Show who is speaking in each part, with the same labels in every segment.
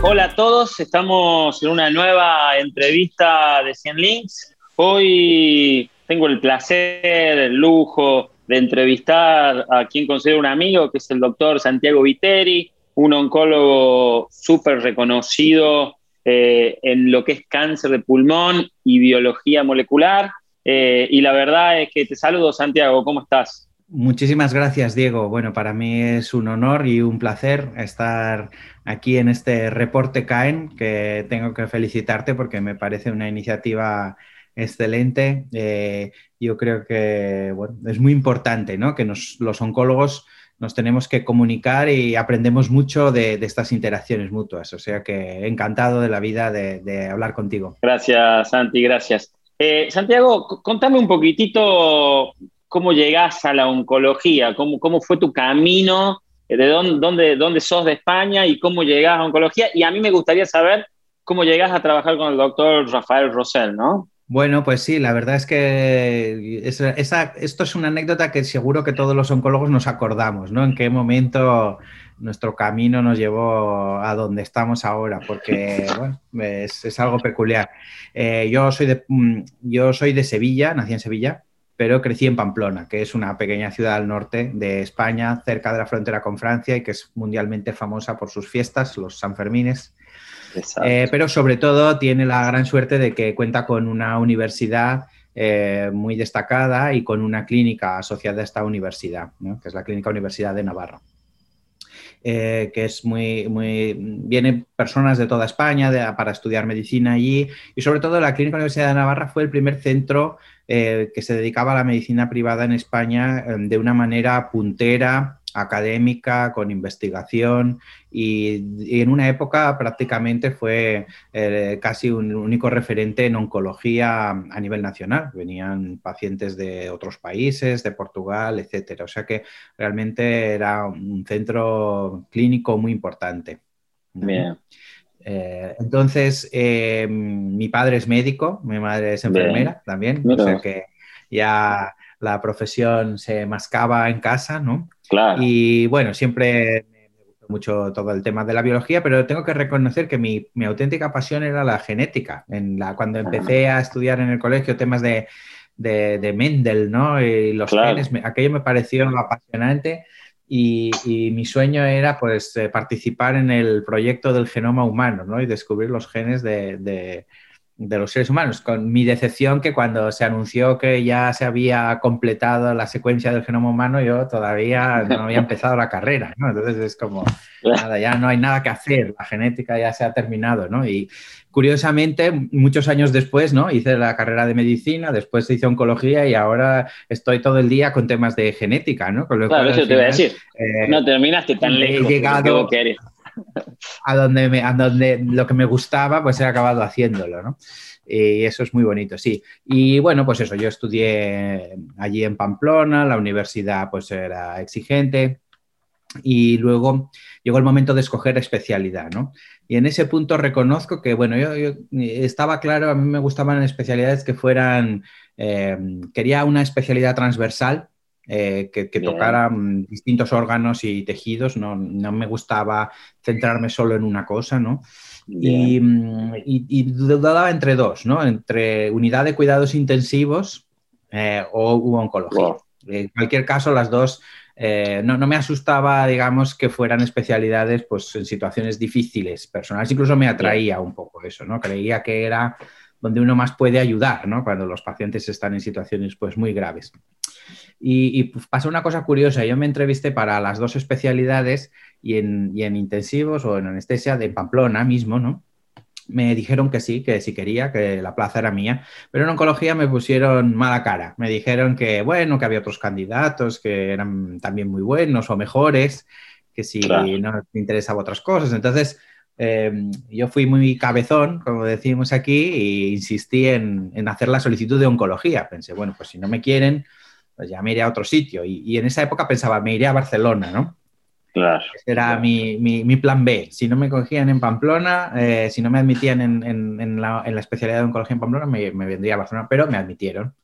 Speaker 1: Hola a todos, estamos en una nueva entrevista de 100 Links. Hoy tengo el placer, el lujo de entrevistar a quien considero un amigo, que es el doctor Santiago Viteri, un oncólogo súper reconocido eh, en lo que es cáncer de pulmón y biología molecular. Eh, y la verdad es que te saludo, Santiago, ¿cómo estás?
Speaker 2: Muchísimas gracias, Diego. Bueno, para mí es un honor y un placer estar aquí en este reporte CAEN, que tengo que felicitarte porque me parece una iniciativa excelente. Eh, yo creo que es muy importante ¿no? que los oncólogos nos tenemos que comunicar y aprendemos mucho de, estas interacciones mutuas. O sea que encantado de la vida de, hablar contigo.
Speaker 1: Gracias, Santi, gracias. Eh, Santiago, contame un poquitito cómo llegás a la oncología, cómo, cómo fue tu camino, eh, de dónde, dónde, sos de España y cómo llegás a oncología. Y a mí me gustaría saber cómo llegás a trabajar con el doctor Rafael Rosell, ¿no?
Speaker 2: Bueno, pues sí, la verdad es que esto es una anécdota que seguro que todos los oncólogos nos acordamos, ¿no? En qué momento nuestro camino nos llevó a donde estamos ahora, porque bueno, es, algo peculiar. Eh, yo, soy de, mm, yo soy de Sevilla, nací en Sevilla, pero crecí en Pamplona, que es una pequeña ciudad al norte de España, cerca de la frontera con Francia y que es mundialmente famosa por sus fiestas, los Sanfermines. Eh, pero sobre todo tiene la gran suerte de que cuenta con una universidad eh, muy destacada y con una clínica asociada a esta universidad, que es la Clínica Universidad de Navarra. Eh, que es muy, muy, vienen personas de toda España para estudiar medicina allí y sobre todo la Clínica Universidad de Navarra fue el primer centro que se dedicaba a la medicina privada en España de una manera puntera, académica, con investigación y, en una época prácticamente fue eh, casi un único referente en oncología a nivel nacional. Venían pacientes de otros países, de Portugal, etcétera. O sea que realmente era un centro clínico muy importante. Eh, entonces, eh, mi padre es médico, mi madre es enfermera también, o sea que ya la profesión se mascaba en casa, ¿no? Y bueno, siempre me gustó mucho todo el tema de la biología, pero tengo que reconocer que mi, auténtica pasión era la genética. En la, cuando empecé a estudiar en el colegio temas de, de, Mendel, ¿no? Y los genes, aquello me pareció apasionante. Y, mi sueño era pues eh, participar en el proyecto del genoma humano ¿no? y descubrir los genes de, de los seres humanos, con mi decepción que cuando se anunció que ya se había completado la secuencia del genoma humano, yo todavía no había empezado la carrera, ¿no? Entonces es como, nada, ya no hay nada que hacer, la genética ya se ha terminado, ¿no? Y curiosamente, muchos años después, ¿no? Hice la carrera de medicina, después hice oncología y ahora estoy todo el día con temas de genética, ¿no?
Speaker 1: Con lo claro, eso te voy a decir. Eh, no terminaste tan lejos.
Speaker 2: He llegado, a donde, me, a donde lo que me gustaba, pues he acabado haciéndolo, ¿no? Y eso es muy bonito, sí. Y bueno, pues eso, yo estudié allí en Pamplona, la universidad pues era exigente y luego llegó el momento de escoger especialidad, ¿no? Y en ese punto reconozco que, bueno, yo, estaba claro, a mí me gustaban especialidades que fueran, eh, quería una especialidad transversal, eh, que, tocara distintos órganos y tejidos, no, me gustaba centrarme solo en una cosa, ¿no? Y, y, dudaba entre dos, ¿no? Entre unidad de cuidados intensivos eh, o oncología. En cualquier caso, las dos eh, no, me asustaba, digamos, que fueran especialidades pues, en situaciones difíciles, personales. Incluso me atraía un poco eso, ¿no? Creía que era donde uno más puede ayudar, ¿no? Cuando los pacientes están en situaciones pues, muy graves. Y, pues, pasó una cosa curiosa, yo me entrevisté para las dos especialidades y en, intensivos o en anestesia de Pamplona mismo, ¿no? me dijeron que sí, que sí quería, que la plaza era mía, pero en oncología me pusieron mala cara. Me dijeron que, bueno, que había otros candidatos que eran también muy buenos o mejores, que si no te interesaba otras cosas. Entonces, em, yo fui muy cabezón, como decimos aquí, e insistí en, en, hacer la solicitud de oncología. Pensé, bueno, pues si no me quieren, pues ya me iré a otro sitio. Y, en esa época pensaba, me iré a Barcelona, ¿no?
Speaker 1: Claro.
Speaker 2: Ese era mi, plan B. Si no me cogían en Pamplona, eh, si no me admitían en, la, especialidad de oncología en Pamplona, me, vendría a Barcelona, pero me admitieron.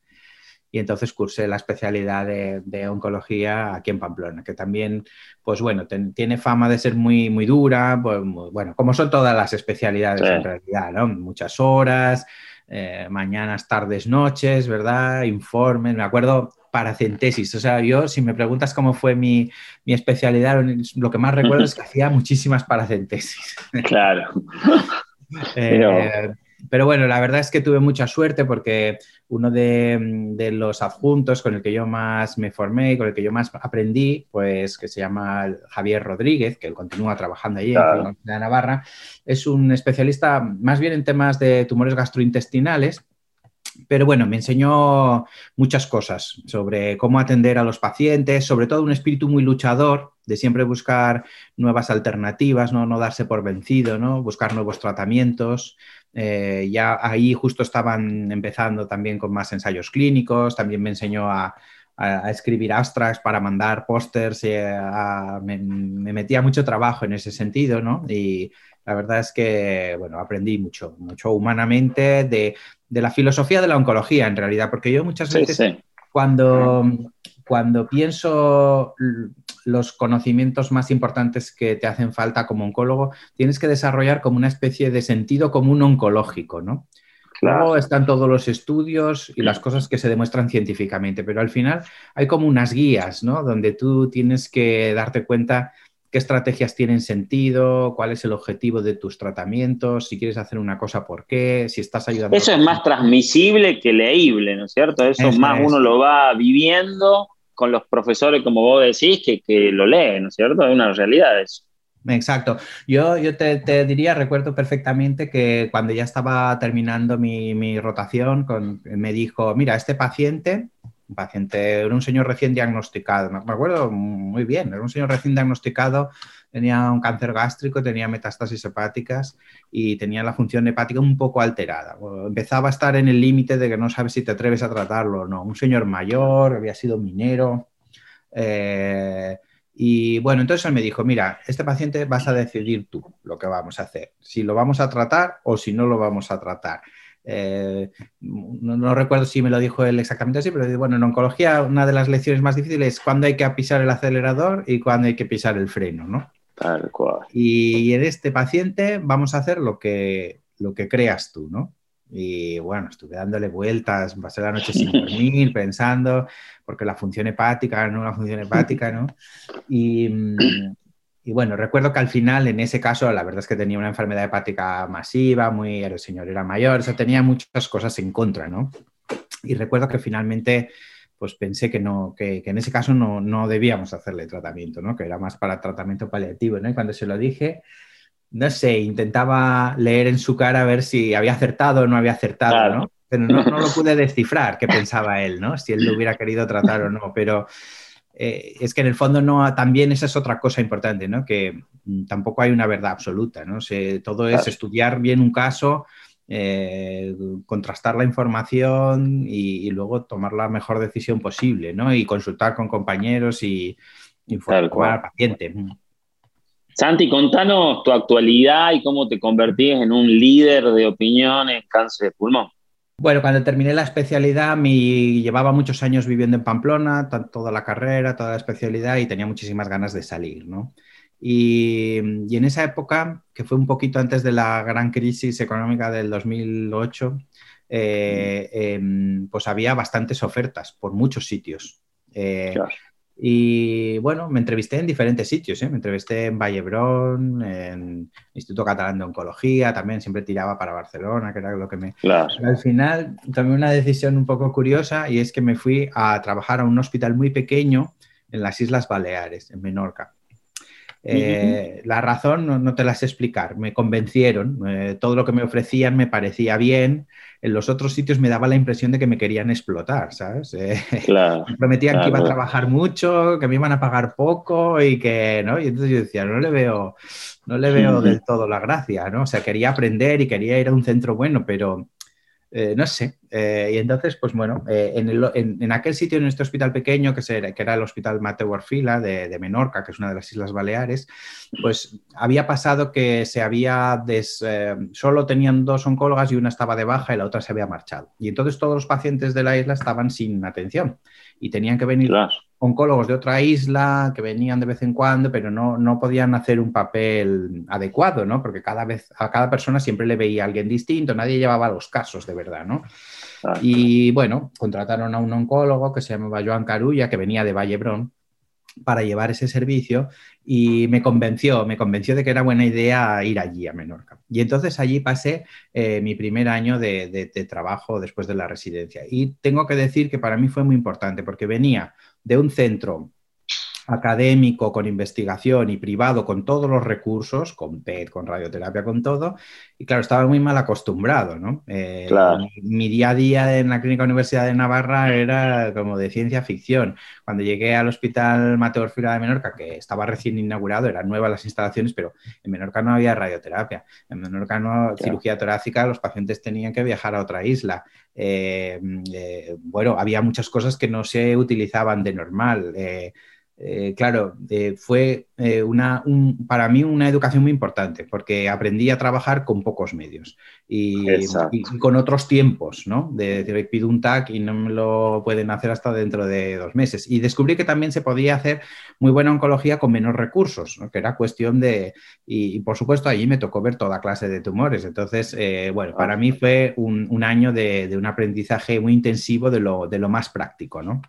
Speaker 2: y entonces cursé la especialidad de, oncología aquí en Pamplona, que también, pues bueno, tiene fama de ser muy, muy dura, pues, bueno, como son todas las especialidades en realidad, ¿no? Muchas horas, eh, mañanas, tardes, noches, ¿verdad? Informes, me acuerdo paracentesis. O sea, yo, si me preguntas cómo fue mi, especialidad, lo que más recuerdo es que hacía muchísimas paracentesis.
Speaker 1: Claro.
Speaker 2: Eh, pero... bueno, la verdad es que tuve mucha suerte porque uno de, los adjuntos con el que yo más me formé y con el que yo más aprendí, pues que se llama Javier Rodríguez, que él continúa trabajando allí en la Universidad de Navarra, es un especialista más bien en temas de tumores gastrointestinales pero bueno, me enseñó muchas cosas sobre cómo atender a los pacientes, sobre todo un espíritu muy luchador de siempre buscar nuevas alternativas, no, no darse por vencido, ¿no? buscar nuevos tratamientos. Eh, ya ahí justo estaban empezando también con más ensayos clínicos, también me enseñó a, escribir abstracts para mandar pósters, me, me, metía mucho trabajo en ese sentido, ¿no? Y la verdad es que, bueno, aprendí mucho, mucho humanamente de, de la filosofía de la oncología, en realidad, porque yo muchas veces Cuando, cuando pienso los conocimientos más importantes que te hacen falta como oncólogo, tienes que desarrollar como una especie de sentido común oncológico, ¿no? Luego están todos los estudios y las cosas que se demuestran científicamente, pero al final hay como unas guías, ¿no? Donde tú tienes que darte cuenta qué estrategias tienen sentido, cuál es el objetivo de tus tratamientos, si quieres hacer una cosa, por qué, si estás ayudando.
Speaker 1: Eso es más transmisible que leíble, ¿no es cierto? Eso, más uno lo va viviendo con los profesores, como vos decís, que, que lo leen, ¿no es cierto? Es una realidad eso.
Speaker 2: Exacto. Yo, yo te, diría, recuerdo perfectamente que cuando ya estaba terminando mi, mi rotación, con, me dijo, mira, este paciente un paciente, era un señor recién diagnosticado, me acuerdo muy bien, era un señor recién diagnosticado, tenía un cáncer gástrico, tenía metástasis hepáticas y tenía la función hepática un poco alterada. Empezaba a estar en el límite de que no sabes si te atreves a tratarlo o no. Un señor mayor, había sido minero. Eh, y bueno, entonces él me dijo, mira, este paciente vas a decidir tú lo que vamos a hacer, si lo vamos a tratar o si no lo vamos a tratar. Eh, no, recuerdo si me lo dijo él exactamente así, pero bueno, en oncología una de las lecciones más difíciles es cuándo hay que pisar el acelerador y cuándo hay que pisar el freno, ¿no?
Speaker 1: Tal cual.
Speaker 2: Y en este paciente vamos a hacer lo que, lo que creas tú, ¿no? Y bueno, estuve dándole vueltas, pasé la noche sin dormir, pensando, porque la función hepática, no la función hepática, ¿no? Y, mm, y bueno, recuerdo que al final, en ese caso, la verdad es que tenía una enfermedad hepática masiva, muy, el señor era mayor, o sea, tenía muchas cosas en contra, ¿no? Y recuerdo que finalmente, pues pensé que no, que, en ese caso no, no, debíamos hacerle tratamiento, ¿no? Que era más para tratamiento paliativo, ¿no? Y cuando se lo dije, no sé, intentaba leer en su cara a ver si había acertado o no había acertado, ¿no? Pero no, no lo pude descifrar qué pensaba él, ¿no? Si él lo hubiera querido tratar o no, pero eh, es que en el fondo no, también esa es otra cosa importante, ¿no? Que mm, tampoco hay una verdad absoluta, ¿no? todo es estudiar bien un caso, eh, contrastar la información y, luego tomar la mejor decisión posible, ¿no? Y consultar con compañeros y informar al paciente.
Speaker 1: Santi, contanos tu actualidad y cómo te convertís en un líder de opinión en cáncer de pulmón.
Speaker 2: Bueno, cuando terminé la especialidad, me llevaba muchos años viviendo en Pamplona, toda la carrera, toda la especialidad y tenía muchísimas ganas de salir, ¿no? Y, en esa época, que fue un poquito antes de la gran crisis económica del 2008, eh, em, pues había bastantes ofertas por muchos sitios. Eh, y bueno, me entrevisté en diferentes sitios, ¿eh? me entrevisté en Vallebrón, en Instituto Catalán de Oncología, también siempre tiraba para Barcelona, que era lo que me... Al final tomé una decisión un poco curiosa y es que me fui a trabajar a un hospital muy pequeño en las Islas Baleares, en Menorca. Eh, la razón no, te la sé explicar, me convencieron, eh, todo lo que me ofrecían me parecía bien, en los otros sitios me daba la impresión de que me querían explotar, ¿sabes? Eh, me prometían que iba a trabajar mucho, que me iban a pagar poco y que, ¿no? Y entonces yo decía, no le veo, no le veo del todo la gracia, ¿no? O sea, quería aprender y quería ir a un centro bueno, pero eh, no sé. Eh, y entonces, pues bueno, eh, en, aquel sitio, en este hospital pequeño, que, que era el Hospital Mateo Orfila de, Menorca, que es una de las Islas Baleares, pues había pasado que se había solo tenían dos oncólogas y una estaba de baja y la otra se había marchado. Y entonces todos los pacientes de la isla estaban sin atención y tenían que venir oncólogos de otra isla que venían de vez en cuando, pero no, no podían hacer un papel adecuado, ¿no? Porque cada vez a cada persona siempre le veía a alguien distinto, nadie llevaba los casos de verdad, ¿no? Y bueno, contrataron a un oncólogo que se llamaba Joan Carulla, que venía de Vallebrón, para llevar ese servicio y me convenció, me convenció de que era buena idea ir allí a Menorca. Y entonces allí pasé eh, mi primer año de, de, trabajo después de la residencia. Y tengo que decir que para mí fue muy importante porque venía de un centro académico, con investigación y privado, con todos los recursos, con PET, con radioterapia, con todo. Y claro, estaba muy mal acostumbrado, ¿no? Eh, mi, día a día en la Clínica Universidad de Navarra era como de ciencia ficción. Cuando llegué al Hospital Mateo Orfila de Menorca, que estaba recién inaugurado, eran nuevas las instalaciones, pero en Menorca no había radioterapia. En Menorca no cirugía torácica, los pacientes tenían que viajar a otra isla. Eh, eh, bueno, había muchas cosas que no se utilizaban de normal. Eh, claro, eh, fue eh, una, para mí una educación muy importante porque aprendí a trabajar con pocos medios y, con otros tiempos, ¿no? De decir, pido un TAC y no me lo pueden hacer hasta dentro de dos meses. Y descubrí que también se podía hacer muy buena oncología con menos recursos, que era cuestión de... Y, por supuesto allí me tocó ver toda clase de tumores. Entonces, bueno, para mí fue un, año de, de, un aprendizaje muy intensivo de lo, de lo más práctico, ¿no?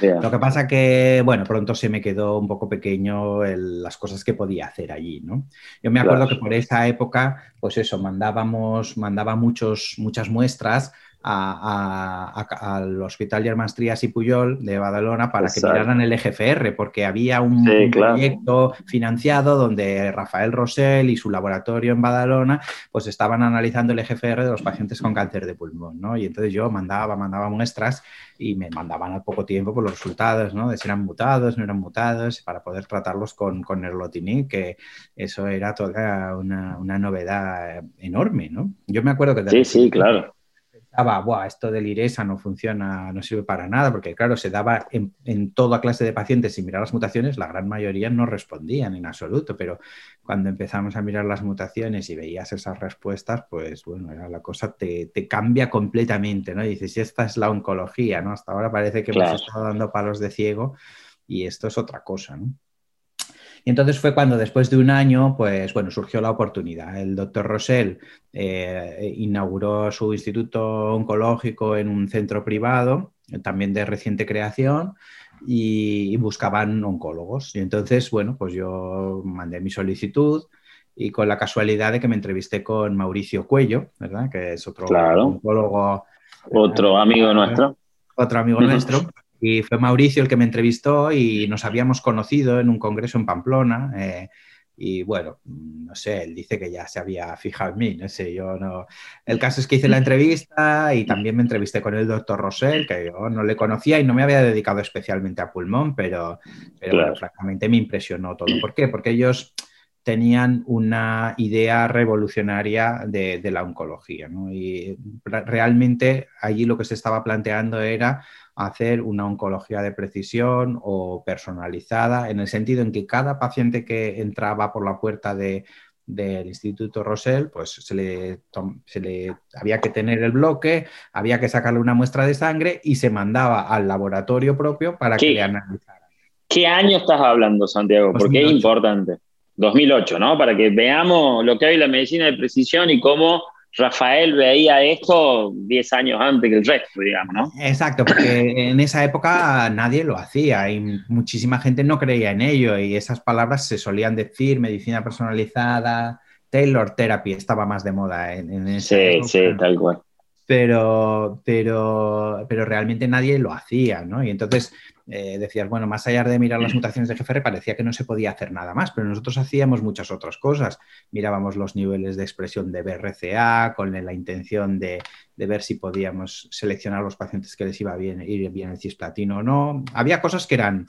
Speaker 2: Lo que pasa que, bueno, pronto se me quedó un poco pequeño las cosas que podía hacer allí, ¿no? Yo me acuerdo que por esa época, pues eso, mandábamos, mandaba muchos, muchas muestras al Hospital Germán Trías y Puyol de Badalona para que miraran el EGFR, porque había un, proyecto financiado donde Rafael Rosell y su laboratorio en Badalona pues estaban analizando el EGFR de los pacientes con cáncer de pulmón, ¿no? Y entonces yo mandaba, mandaba muestras y me mandaban al poco tiempo por los resultados, ¿no? De si eran mutados, no eran mutados, para poder tratarlos con, con Erlotini, que eso era toda una, una novedad enorme, ¿no? Yo me acuerdo que...
Speaker 1: Sí, sí, claro
Speaker 2: Buah, esto del IRESA no funciona, no sirve para nada, porque claro, se daba en, toda clase de pacientes sin mirar las mutaciones, la gran mayoría no respondían en absoluto, pero cuando empezamos a mirar las mutaciones y veías esas respuestas, pues bueno, era la cosa te, cambia completamente, ¿no? Y dices, esta es la oncología, ¿no? Hasta ahora parece que hemos estado dando palos de ciego y esto es otra cosa, ¿no? Y entonces fue cuando después de un año, pues bueno, surgió la oportunidad. El doctor Rosell eh, inauguró su instituto oncológico en un centro privado, también de reciente creación, y, buscaban oncólogos. Y entonces, bueno, pues yo mandé mi solicitud y con la casualidad de que me entrevisté con Mauricio Cuello, ¿verdad? Que es otro oncólogo.
Speaker 1: Otro amigo nuestro.
Speaker 2: Otro amigo nuestro. Y fue Mauricio el que me entrevistó y nos habíamos conocido en un congreso en Pamplona. Eh, y bueno, no sé, él dice que ya se había fijado en mí, no sé, yo no. El caso es que hice la entrevista y también me entrevisté con el doctor Rosell, que yo no le conocía y no me había dedicado especialmente a pulmón, pero, pero francamente me impresionó todo. ¿Por qué? Porque ellos tenían una idea revolucionaria de, de la oncología, ¿no? Y realmente allí lo que se estaba planteando era hacer una oncología de precisión o personalizada, en el sentido en que cada paciente que entraba por la puerta del Instituto Rosell, pues se le, se le, había que tener el bloque, había que sacarle una muestra de sangre y se mandaba al laboratorio propio para que le analizaran.
Speaker 1: ¿Qué año estás hablando, Santiago? Porque es importante. 2008, ¿no? Para que veamos lo que hay en la medicina de precisión y cómo Rafael veía esto 10 años antes que el resto, digamos, ¿no?
Speaker 2: Exacto, porque en esa época nadie lo hacía y muchísima gente no creía en ello y esas palabras se solían decir, medicina personalizada, Taylor Therapy estaba más de moda en, en ese
Speaker 1: Sí, sí, tal cual.
Speaker 2: Pero, pero, pero realmente nadie lo hacía, ¿no? Y entonces eh, decías, bueno, más allá de mirar las mutaciones de GFR, parecía que no se podía hacer nada más, pero nosotros hacíamos muchas otras cosas. Mirábamos los niveles de expresión de BRCA con la intención de, ver si podíamos seleccionar los pacientes que les iba bien ir bien el cisplatino o no. Había cosas que eran,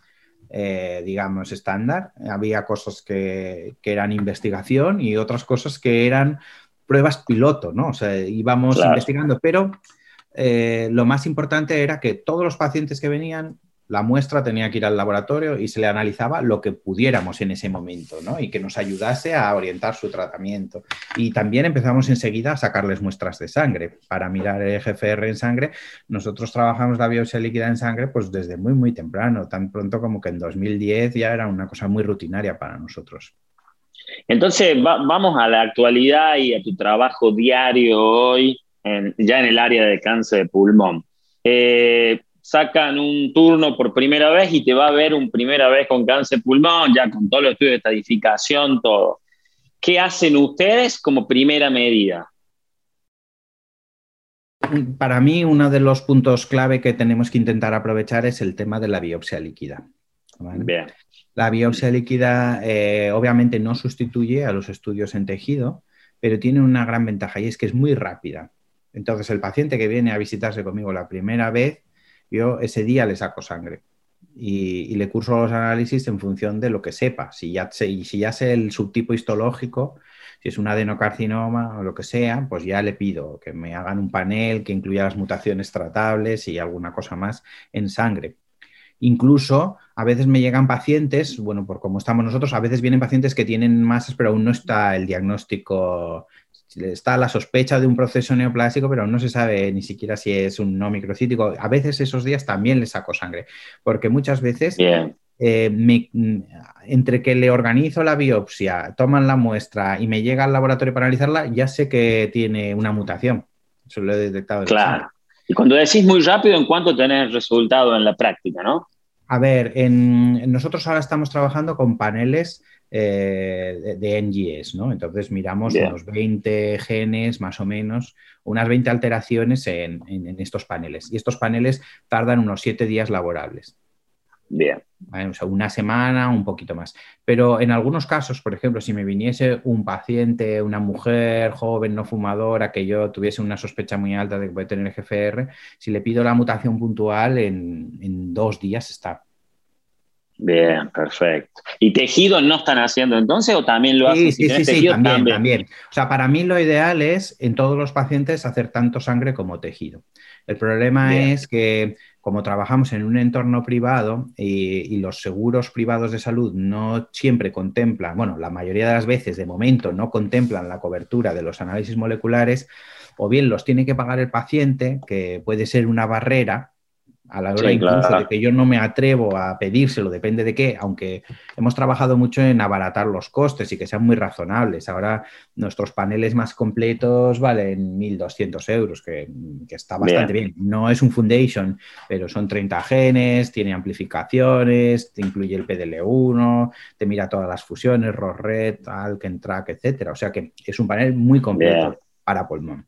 Speaker 2: eh, digamos, estándar, había cosas que, que eran investigación y otras cosas que eran pruebas piloto, ¿no? O sea, íbamos investigando, pero eh, lo más importante era que todos los pacientes que venían la muestra tenía que ir al laboratorio y se le analizaba lo que pudiéramos en ese momento, ¿no? Y que nos ayudase a orientar su tratamiento. Y también empezamos enseguida a sacarles muestras de sangre para mirar el GFR en sangre. Nosotros trabajamos la biopsia líquida en sangre pues desde muy, muy temprano, tan pronto como que en 2010 ya era una cosa muy rutinaria para nosotros.
Speaker 1: Entonces, vamos a la actualidad y a tu trabajo diario hoy, ya en el área de cáncer de pulmón. Eh, sacan un turno por primera vez y te va a ver un primera vez con cáncer pulmón, ya con todo los estudios de estadificación, todo. ¿Qué hacen ustedes como primera medida?
Speaker 2: Para mí, uno de los puntos clave que tenemos que intentar aprovechar es el tema de la biopsia líquida. Bien. La biopsia líquida eh, obviamente no sustituye a los estudios en tejido, pero tiene una gran ventaja y es que es muy rápida. Entonces, el paciente que viene a visitarse conmigo la primera vez yo ese día le saco sangre y, le curso los análisis en función de lo que sepa. Si ya, sé, si ya sé el subtipo histológico, si es un adenocarcinoma o lo que sea, pues ya le pido que me hagan un panel que incluya las mutaciones tratables y alguna cosa más en sangre. Incluso a veces me llegan pacientes, bueno, por como estamos nosotros, a veces vienen pacientes que tienen masas, pero aún no está el diagnóstico está la sospecha de un proceso neoplásico, pero no se sabe ni siquiera si es un no microcítico. A veces esos días también le saco sangre, porque muchas veces eh, entre que le organizo la biopsia, toman la muestra y me llega al laboratorio para analizarla, ya sé que tiene una mutación. Eso lo he detectado.
Speaker 1: Claro. Y cuando decís muy rápido, ¿en cuánto tenés resultado en la práctica, no?
Speaker 2: A ver, en, nosotros ahora estamos trabajando con paneles eh, de, NGS, ¿no? Entonces miramos unos 20 genes más o menos, unas 20 alteraciones en, estos paneles. Y estos paneles tardan unos 7 días laborables.
Speaker 1: Bien.
Speaker 2: O sea, una semana, un poquito más. Pero en algunos casos, por ejemplo, si me viniese un paciente, una mujer joven, no fumadora, que yo tuviese una sospecha muy alta de que puede tener GFR, si le pido la mutación puntual, en, en dos días está
Speaker 1: Bien, perfecto. ¿Y tejido no están haciendo entonces o también lo hacen?
Speaker 2: Sí, sí, sí, también, también, O sea, para mí lo ideal es en todos los pacientes hacer tanto sangre como tejido. El problema es que como trabajamos en un entorno privado y, los seguros privados de salud no siempre contemplan, bueno, la mayoría de las veces de momento no contemplan la cobertura de los análisis moleculares, o bien los tiene que pagar el paciente, que puede ser una barrera a la hora incluso de que yo no me atrevo a pedírselo, depende de qué, aunque hemos trabajado mucho en abaratar los costes y que sean muy razonables. Ahora nuestros paneles más completos valen 1.200 euros, que, está bastante bien. No es un foundation, pero son 30 genes, tiene amplificaciones, te incluye el PDL1, te mira todas las fusiones, ROS-RED, Alkentrack, etcétera. O sea que es un panel muy completo para pulmón.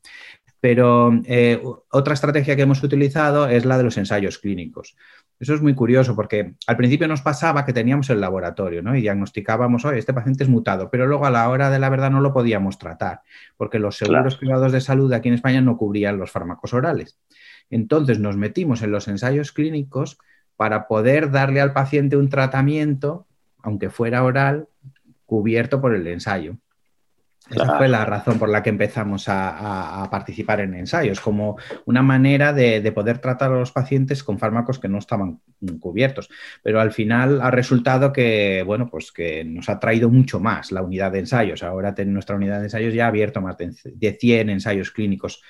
Speaker 2: Pero eh, otra estrategia que hemos utilizado es la de los ensayos clínicos. Eso es muy curioso porque al principio nos pasaba que teníamos el laboratorio ¿no? y diagnosticábamos, oye, este paciente es mutado, pero luego a la hora de la verdad no lo podíamos tratar porque los seguros privados de salud aquí en España no cubrían los fármacos orales. Entonces nos metimos en los ensayos clínicos para poder darle al paciente un tratamiento, aunque fuera oral, cubierto por el ensayo. Esa fue la razón por la que empezamos a, participar en ensayos, como una manera de, poder tratar a los pacientes con fármacos que no estaban cubiertos. Pero al final ha resultado que, bueno, pues que nos ha traído mucho más la unidad de ensayos. Ahora nuestra unidad de ensayos ya ha abierto más de 100 ensayos clínicos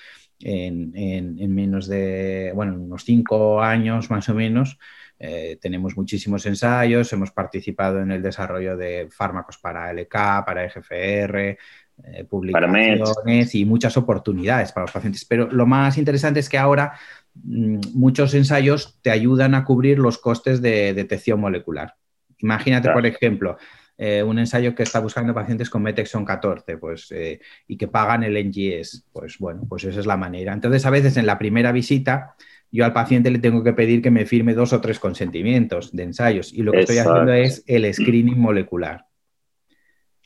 Speaker 2: en, menos de, bueno, unos cinco años más o menos. Eh, tenemos muchísimos ensayos, hemos participado en el desarrollo de fármacos para LK, para EGFR, eh, publicaciones y muchas oportunidades para los pacientes. Pero lo más interesante es que ahora mm, muchos ensayos te ayudan a cubrir los costes de detección molecular. Imagínate, por ejemplo, eh, un ensayo que está buscando pacientes con Metexon 14 pues, eh, y que pagan el NGS. Pues bueno, pues esa es la manera. Entonces, a veces en la primera visita yo al paciente le tengo que pedir que me firme dos o tres consentimientos de ensayos y lo que estoy haciendo es el screening molecular.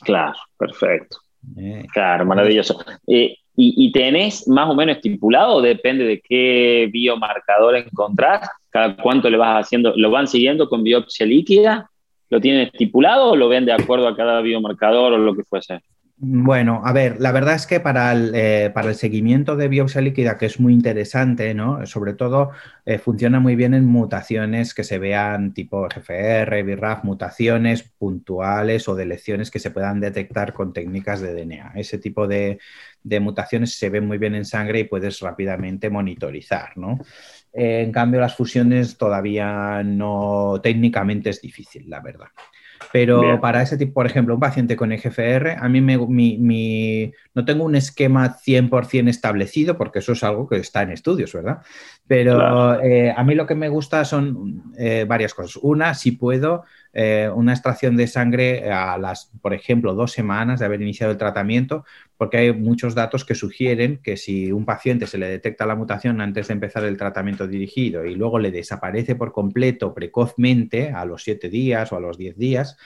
Speaker 1: Claro, perfecto. Eh, claro, maravilloso. Eh, y, tenés más o menos estipulado, depende de qué biomarcador encontrás, cada cuánto le vas haciendo, lo van siguiendo con biopsia líquida, ¿lo tienen estipulado o lo ven de acuerdo a cada biomarcador o lo que fuese?
Speaker 2: Bueno, a ver, la verdad es que para el, eh, para el seguimiento de biopsia líquida, que es muy interesante, ¿no? Sobre todo eh, funciona muy bien en mutaciones que se vean tipo GFR, BRAF, mutaciones puntuales o de lecciones que se puedan detectar con técnicas de DNA. Ese tipo de, de mutaciones se ven muy bien en sangre y puedes rápidamente monitorizar, ¿no? Eh, en cambio, las fusiones todavía no, técnicamente es difícil, la verdad. Pero para ese tipo, por ejemplo, un paciente con EGFR, a mí me, no tengo un esquema 100% establecido, porque eso es algo que está en estudios, ¿verdad? Pero eh, a mí lo que me gusta son eh, varias cosas. Una, si puedo, eh, una extracción de sangre a las, por ejemplo, dos semanas de haber iniciado el tratamiento, porque hay muchos datos que sugieren que si un paciente se le detecta la mutación antes de empezar el tratamiento dirigido y luego le desaparece por completo precozmente a los siete días o a los diez días,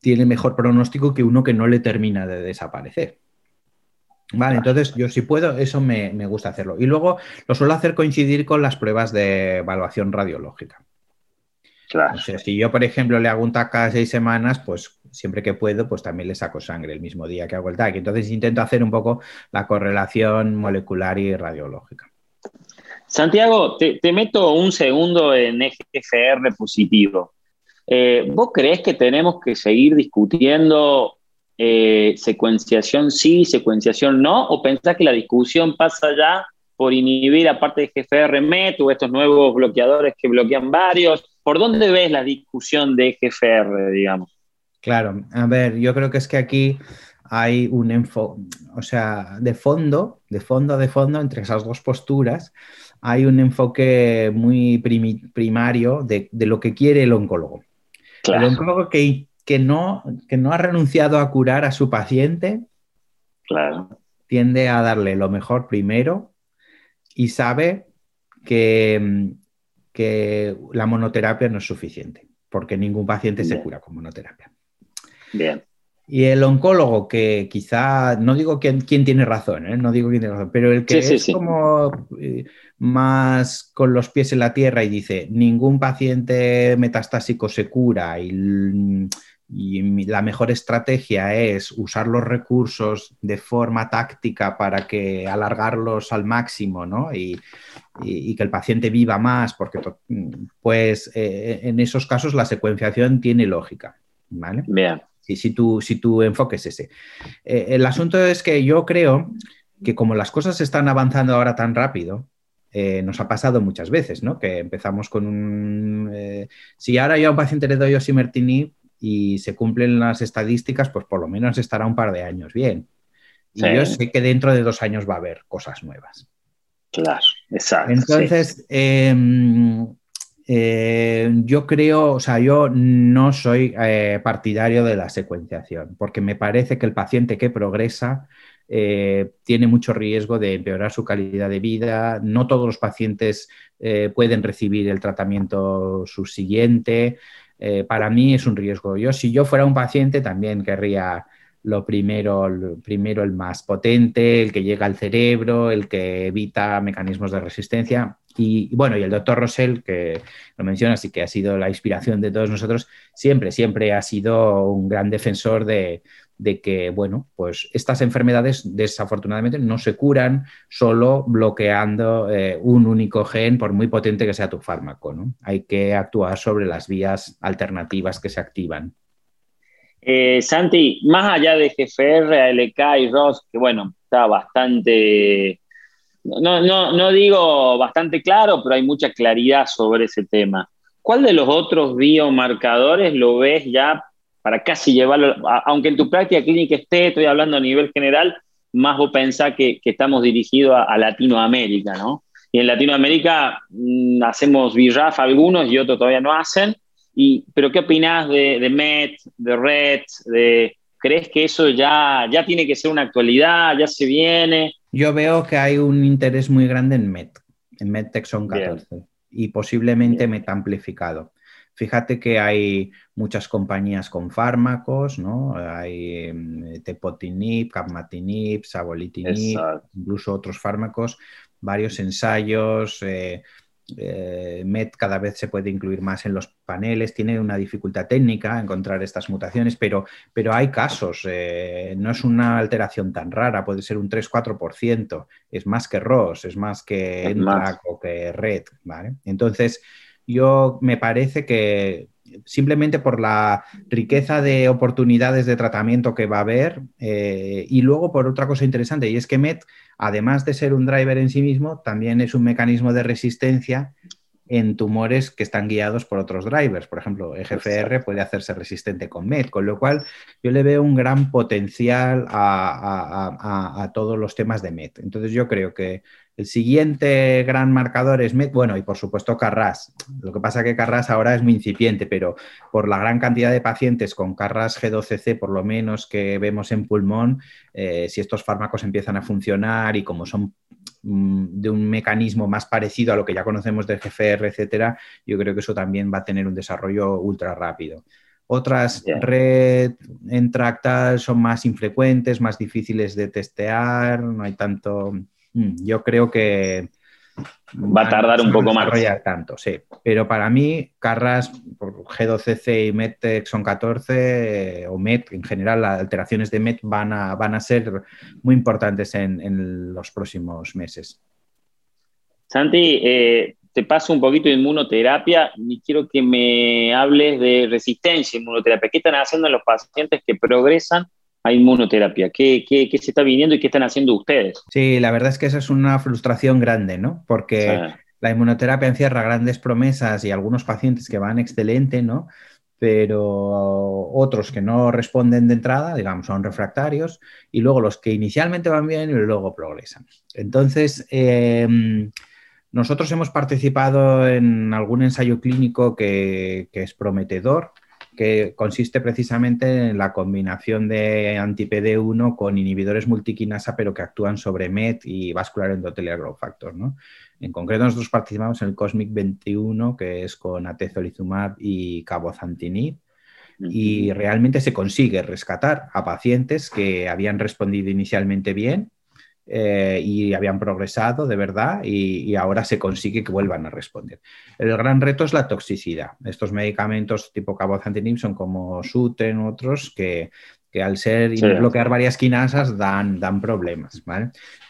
Speaker 2: tiene mejor pronóstico que uno que no le termina de desaparecer. Vale, entonces yo si puedo, eso me, me gusta hacerlo. Y luego lo suelo hacer coincidir con las pruebas de evaluación radiológica si yo, por ejemplo, le hago un TAC cada seis semanas, pues siempre que puedo, pues también le saco sangre el mismo día que hago el TAC. Entonces intento hacer un poco la correlación molecular y radiológica.
Speaker 1: Santiago, te, meto un segundo en EGFR positivo. Eh, ¿Vos crees que tenemos que seguir discutiendo eh, secuenciación sí, secuenciación no? ¿O pensás que la discusión pasa ya por inhibir, aparte de GFR, MET o estos nuevos bloqueadores que bloquean varios? ¿Por dónde ves la discusión de GFR, digamos?
Speaker 2: Claro, a ver, yo creo que es que aquí hay un enfoque, o sea, de fondo, de fondo, de fondo, entre esas dos posturas, hay un enfoque muy primario de, lo que quiere el oncólogo. El oncólogo que, que, no, que no ha renunciado a curar a su paciente,
Speaker 1: claro.
Speaker 2: tiende a darle lo mejor primero y sabe que, que la monoterapia no es suficiente, porque ningún paciente se cura con monoterapia.
Speaker 1: Bien.
Speaker 2: Y el oncólogo que quizá, no digo quién, tiene razón, ¿eh? no digo quién tiene razón, pero el que es como eh, más con los pies en la tierra y dice, ningún paciente metastásico se cura y y la mejor estrategia es usar los recursos de forma táctica para que alargarlos al máximo ¿no? y, que el paciente viva más, porque pues eh, en esos casos la secuenciación tiene lógica. ¿vale?
Speaker 1: Bien.
Speaker 2: Si, si, tu, si tu enfoque es ese. Eh, el asunto es que yo creo que como las cosas están avanzando ahora tan rápido, eh, nos ha pasado muchas veces, ¿no? Que empezamos con un... si ahora yo a un paciente le doy osimertinib, y se cumplen las estadísticas, pues por lo menos estará un par de años bien. Y yo sé que dentro de dos años va a haber cosas nuevas.
Speaker 1: Claro, exacto.
Speaker 2: Entonces, em, eh, yo creo, o sea, yo no soy eh, partidario de la secuenciación, porque me parece que el paciente que progresa eh, tiene mucho riesgo de empeorar su calidad de vida. No todos los pacientes pueden recibir el tratamiento subsiguiente. Eh, para mí es un riesgo. Yo, si yo fuera un paciente, también querría lo primero, primero el más potente, el que llega al cerebro, el que evita mecanismos de resistencia. Y bueno, y el doctor Rosell, que lo menciona, y que ha sido la inspiración de todos nosotros, siempre, siempre ha sido un gran defensor de, de que, bueno, pues estas enfermedades desafortunadamente no se curan solo bloqueando eh, un único gen, por muy potente que sea tu fármaco, ¿no? Hay que actuar sobre las vías alternativas que se activan.
Speaker 1: Eh, Santi, más allá de GFR, ALK y ROS, que bueno, está bastante, no, no, no digo bastante claro, pero hay mucha claridad sobre ese tema. ¿Cuál de los otros biomarcadores lo ves ya para casi llevarlo, aunque en tu práctica clínica esté, estoy hablando a nivel general, más vos pensás que, estamos dirigidos a, Latinoamérica, ¿no? Y en Latinoamérica mm, hacemos BRAF algunos y otros todavía no hacen. Y, pero ¿qué opinás de, MET, de RED? De, ¿Crees que eso ya, ya tiene que ser una actualidad, ya se viene?
Speaker 2: Yo veo que hay un interés muy grande en MET, en MET Texon 14, y posiblemente MET amplificado. Fíjate que hay muchas compañías con fármacos, ¿no? Hay em, tepotinib, capmatinib, sabolitinib, incluso otros fármacos, varios ensayos. Eh, eh, MET cada vez se puede incluir más en los paneles, tiene una dificultad técnica encontrar estas mutaciones, pero, pero hay casos, eh, no es una alteración tan rara, puede ser un 3-4%, es más que ROS, es más que ENTRAC o que RED, ¿vale? Entonces, yo me parece que simplemente por la riqueza de oportunidades de tratamiento que va a haber eh, y luego por otra cosa interesante y es que MET, además de ser un driver en sí mismo, también es un mecanismo de resistencia en tumores que están guiados por otros drivers. Por ejemplo, EGFR puede hacerse resistente con MET, con lo cual yo le veo un gran potencial a, a todos los temas de MET. Entonces yo creo que el siguiente gran marcador es Met, bueno, y por supuesto Carras. Lo que pasa es que Carras ahora es muy incipiente, pero por la gran cantidad de pacientes con Carras G12C, por lo menos que vemos en pulmón, eh, si estos fármacos empiezan a funcionar y como son de un mecanismo más parecido a lo que ya conocemos del GFR, etcétera, yo creo que eso también va a tener un desarrollo ultra rápido. Otras red entractas son más infrecuentes, más difíciles de testear, no hay tanto Mm, yo creo que
Speaker 1: va a tardar un poco más.
Speaker 2: tanto, sí. Pero para mí, Carras, G12C y MET Exon 14 o MET en general, las alteraciones de MET van a, van a ser muy importantes en, los próximos meses.
Speaker 1: Santi, eh, te paso un poquito de inmunoterapia y quiero que me hables de resistencia a inmunoterapia. ¿Qué están haciendo los pacientes que progresan a inmunoterapia? ¿Qué, ¿Qué, qué, se está viniendo y qué están haciendo ustedes?
Speaker 2: Sí, la verdad es que esa es una frustración grande, ¿no? Porque la inmunoterapia encierra grandes promesas y algunos pacientes que van excelente, ¿no? Pero otros que no responden de entrada, digamos, son refractarios, y luego los que inicialmente van bien y luego progresan. Entonces, em, nosotros hemos participado en algún ensayo clínico que, que es prometedor, que consiste precisamente en la combinación de anti-PD1 con inhibidores multiquinasa, pero que actúan sobre MET y vascular endothelial growth factor. ¿no? En concreto, nosotros participamos en el COSMIC 21, que es con atezolizumab y cabozantinib, y realmente se consigue rescatar a pacientes que habían respondido inicialmente bien eh, y habían progresado de verdad y, ahora se consigue que vuelvan a responder. El gran reto es la toxicidad. Estos medicamentos tipo cabozantinib son como Suten, otros que, al ser y bloquear varias quinasas dan, dan problemas.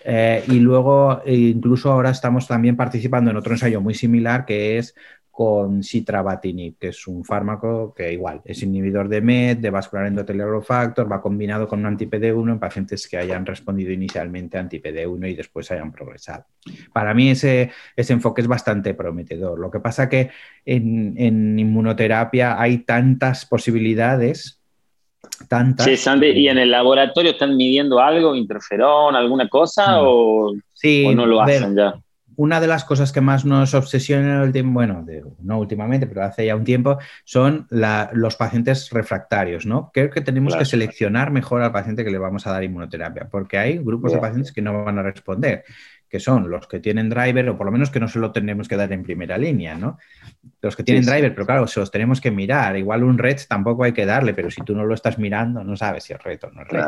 Speaker 2: Eh, y luego, incluso ahora estamos también participando en otro ensayo muy similar que es con citrabatinib, que es un fármaco que igual es inhibidor de MET, de vascular endothelial factor, va combinado con un anti-PD1 en pacientes que hayan respondido inicialmente a anti-PD1 y después hayan progresado. Para mí ese, ese enfoque es bastante prometedor. Lo que pasa que en, en inmunoterapia hay tantas posibilidades Tantas.
Speaker 1: Sí, Sandy, ¿y en el laboratorio están midiendo algo, interferón, alguna cosa, o, no lo hacen ya?
Speaker 2: Una de las cosas que más nos obsesiona el tiempo, bueno, no últimamente, pero hace ya un tiempo, son los pacientes refractarios, ¿no? Creo que tenemos que seleccionar mejor al paciente que le vamos a dar inmunoterapia, porque hay grupos de pacientes que no van a responder, que son los que tienen driver, o por lo menos que no se lo tenemos que dar en primera línea, ¿no? Los que tienen driver, pero claro, se los tenemos que mirar. Igual un red tampoco hay que darle, pero si tú no lo estás mirando, no sabes si es red o no es red.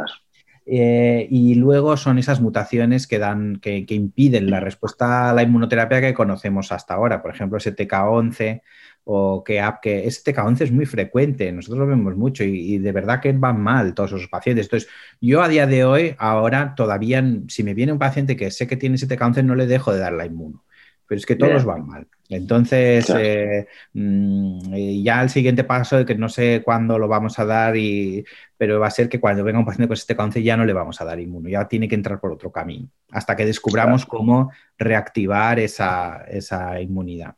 Speaker 2: Eh, y luego son esas mutaciones que, dan, que, impiden la respuesta a la inmunoterapia que conocemos hasta ahora. Por ejemplo, STK11 o que, que STK11 es muy frecuente, nosotros lo vemos mucho y, de verdad que van mal todos esos pacientes. Entonces, yo a día de hoy, ahora todavía, si me viene un paciente que sé que tiene STK11, no le dejo de dar la inmuno pero es que todos van mal. Entonces, eh, mm, ya el siguiente paso, de que no sé cuándo lo vamos a dar, y, pero va a ser que cuando venga un paciente con este cáncer ya no le vamos a dar inmuno, ya tiene que entrar por otro camino, hasta que descubramos cómo reactivar esa, inmunidad.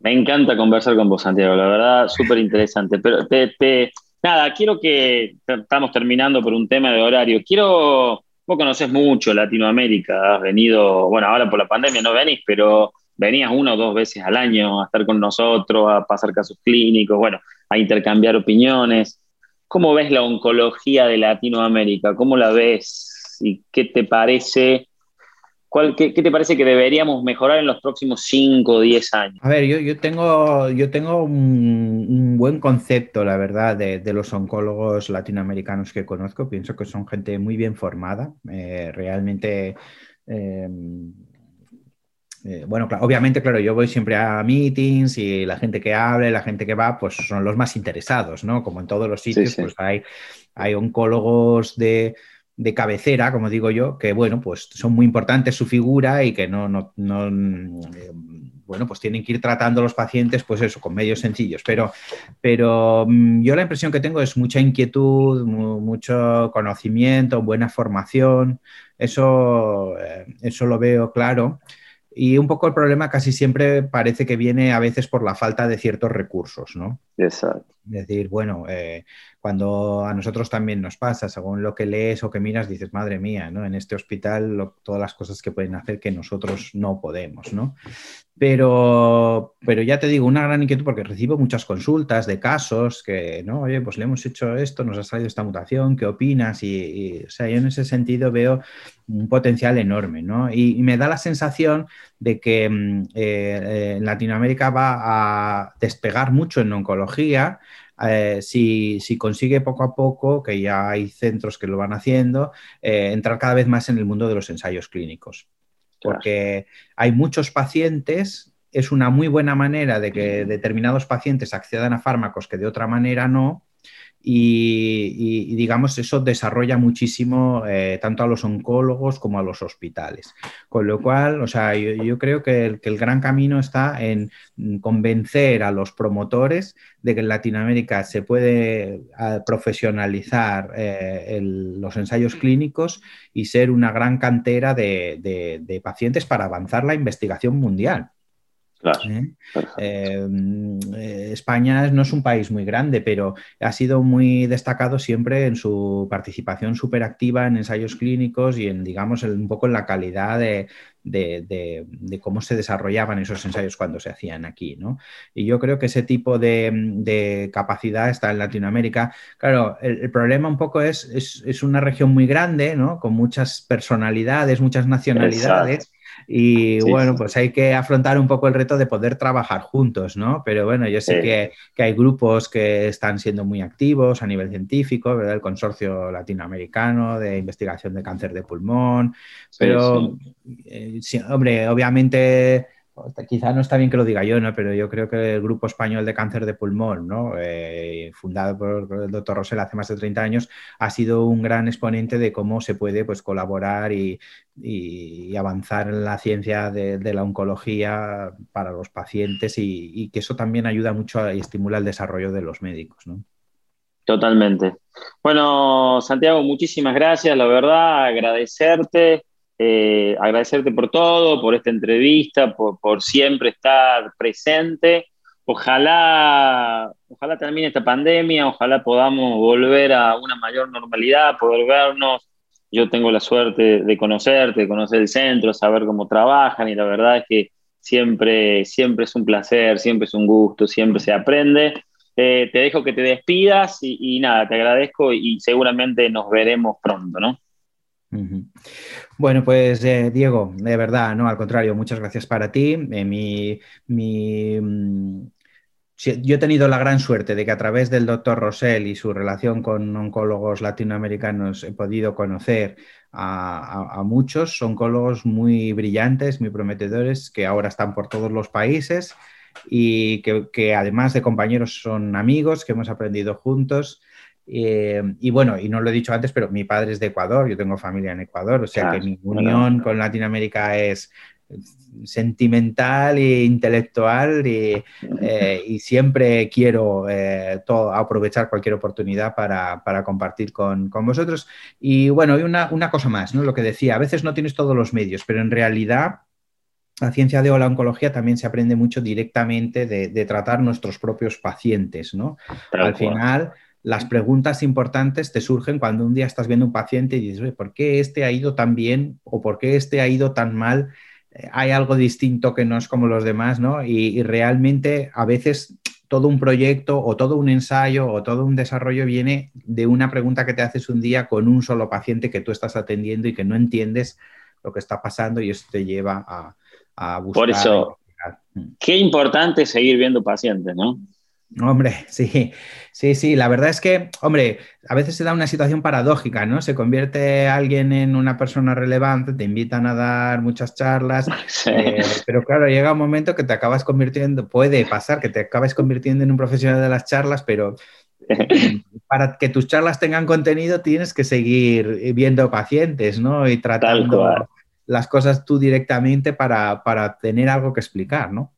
Speaker 1: Me encanta conversar con vos, Santiago, la verdad, súper interesante. Pero te, nada, quiero que, estamos terminando por un tema de horario, quiero Vos conocés mucho Latinoamérica, has venido, bueno, ahora por la pandemia no venís, pero venías una o dos veces al año a estar con nosotros, a pasar casos clínicos, bueno, a intercambiar opiniones. ¿Cómo ves la oncología de Latinoamérica? ¿Cómo la ves? ¿Y qué te parece qué, te parece que deberíamos mejorar en los próximos 5 o 10 años?
Speaker 2: A ver, yo, tengo, yo tengo un, buen concepto, la verdad, de, los oncólogos latinoamericanos que conozco. Pienso que son gente muy bien formada, eh, realmente... Em, eh, bueno, obviamente, claro, yo voy siempre a meetings y la gente que habla, la gente que va, pues son los más interesados, ¿no? Como en todos los sitios, pues hay, hay oncólogos de, cabecera, como digo yo, que bueno, pues son muy importantes su figura y que no, no, eh, bueno, pues tienen que ir tratando a los pacientes, pues eso, con medios sencillos. Pero, pero mm, yo la impresión que tengo es mucha inquietud, mucho conocimiento, buena formación. Eso, eh, eso lo veo claro. Y un poco el problema casi siempre parece que viene a veces por la falta de ciertos recursos, ¿no?
Speaker 1: Exacto.
Speaker 2: Es decir, bueno, eh, cuando a nosotros también nos pasa, según lo que lees o que miras, dices, madre mía, ¿no? En este hospital todas las cosas que pueden hacer que nosotros no podemos, ¿no? Pero, pero ya te digo, una gran inquietud porque recibo muchas consultas de casos que, no, oye, pues le hemos hecho esto, nos ha salido esta mutación, ¿qué opinas? Y, o sea, yo en ese sentido veo un potencial enorme, ¿no? Y, me da la sensación de que mm, eh, eh, Latinoamérica va a despegar mucho en oncología. Eh, si, si, consigue poco a poco, que ya hay centros que lo van haciendo, entrar cada vez más en el mundo de los ensayos clínicos. Porque hay muchos pacientes, es una muy buena manera de que determinados pacientes accedan a fármacos que de otra manera no, y, digamos eso desarrolla muchísimo eh, tanto a los oncólogos como a los hospitales. Con lo cual, o sea, yo, creo que el, gran camino está en convencer a los promotores de que en Latinoamérica se puede profesionalizar eh, los ensayos clínicos y ser una gran cantera de pacientes para avanzar la investigación mundial. ¿Eh? Eh, España no es un país muy grande, pero ha sido muy destacado siempre en su participación súper activa en ensayos clínicos y en, digamos, un poco en la calidad de, cómo se desarrollaban esos ensayos cuando se hacían aquí. ¿no? Y yo creo que ese tipo de, capacidad está en Latinoamérica. Claro, el, problema un poco es, es, una región muy grande, ¿no? con muchas personalidades, muchas nacionalidades. Y bueno, pues hay que afrontar un poco el reto de poder trabajar juntos, ¿no? Pero bueno, yo sé que, hay grupos que están siendo muy activos a nivel científico, ¿verdad? El Consorcio Latinoamericano de Investigación de Cáncer de Pulmón, pero, hombre, obviamente quizá no está bien que lo diga yo, ¿no? pero yo creo que el Grupo Español de Cáncer de Pulmón, ¿no? Eh, fundado por el doctor Rosell hace más de 30 años, ha sido un gran exponente de cómo se puede pues, colaborar y, avanzar en la ciencia de, la oncología para los pacientes y, que eso también ayuda mucho y estimula el desarrollo de los médicos. ¿no?
Speaker 1: Totalmente. Bueno, Santiago, muchísimas gracias, la verdad, agradecerte. Eh, agradecerte por todo, por esta entrevista, por, siempre estar presente. Ojalá, ojalá termine esta pandemia, ojalá podamos volver a una mayor normalidad, poder vernos. Yo tengo la suerte de conocerte, de conocer el centro, saber cómo trabajan y la verdad es que siempre, siempre es un placer, siempre es un gusto, siempre se aprende. Eh, te dejo que te despidas y, y nada, te agradezco y seguramente nos veremos pronto, ¿no?
Speaker 2: Bueno, pues eh, Diego, de verdad, no, al contrario, muchas gracias para ti. Eh, mi, mm, yo he tenido la gran suerte de que a través del doctor Rosell y su relación con oncólogos latinoamericanos he podido conocer a, muchos oncólogos muy brillantes, muy prometedores, que ahora están por todos los países y que además de compañeros son amigos, que hemos aprendido juntos eh, y bueno, y no lo he dicho antes, pero mi padre es de Ecuador, yo tengo familia en Ecuador, o sea que mi unión con Latinoamérica es sentimental e intelectual y, eh, siempre quiero eh, aprovechar cualquier oportunidad para, compartir con, vosotros. Y bueno, y una, cosa más, ¿no? lo que decía, a veces no tienes todos los medios, pero en realidad la ciencia de la oncología también se aprende mucho directamente de, tratar nuestros propios pacientes, ¿no? Al final las preguntas importantes te surgen cuando un día estás viendo un paciente y dices, ¿por qué este ha ido tan bien o por qué este ha ido tan mal? Eh, hay algo distinto que no es como los demás, ¿no? Y, realmente a veces todo un proyecto o todo un ensayo o todo un desarrollo viene de una pregunta que te haces un día con un solo paciente que tú estás atendiendo y que no entiendes lo que está pasando y eso te lleva a, a buscar.
Speaker 1: Por eso, qué importante seguir viendo pacientes, ¿no?
Speaker 2: Hombre, sí, sí, sí. La verdad es que, hombre, a veces se da una situación paradójica, ¿no? Se convierte alguien en una persona relevante, te invitan a dar muchas charlas, eh, pero claro, llega un momento que te acabas convirtiendo, puede pasar que te acabes convirtiendo en un profesional de las charlas, pero para que tus charlas tengan contenido tienes que seguir viendo pacientes, ¿no? Y tratando las cosas tú directamente para, para tener algo que explicar, ¿no?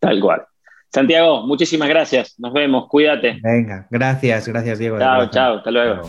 Speaker 1: Tal cual. Santiago, muchísimas gracias. Nos vemos. Cuídate.
Speaker 2: Venga, gracias, gracias, Diego.
Speaker 1: Chao, chao. Hasta luego.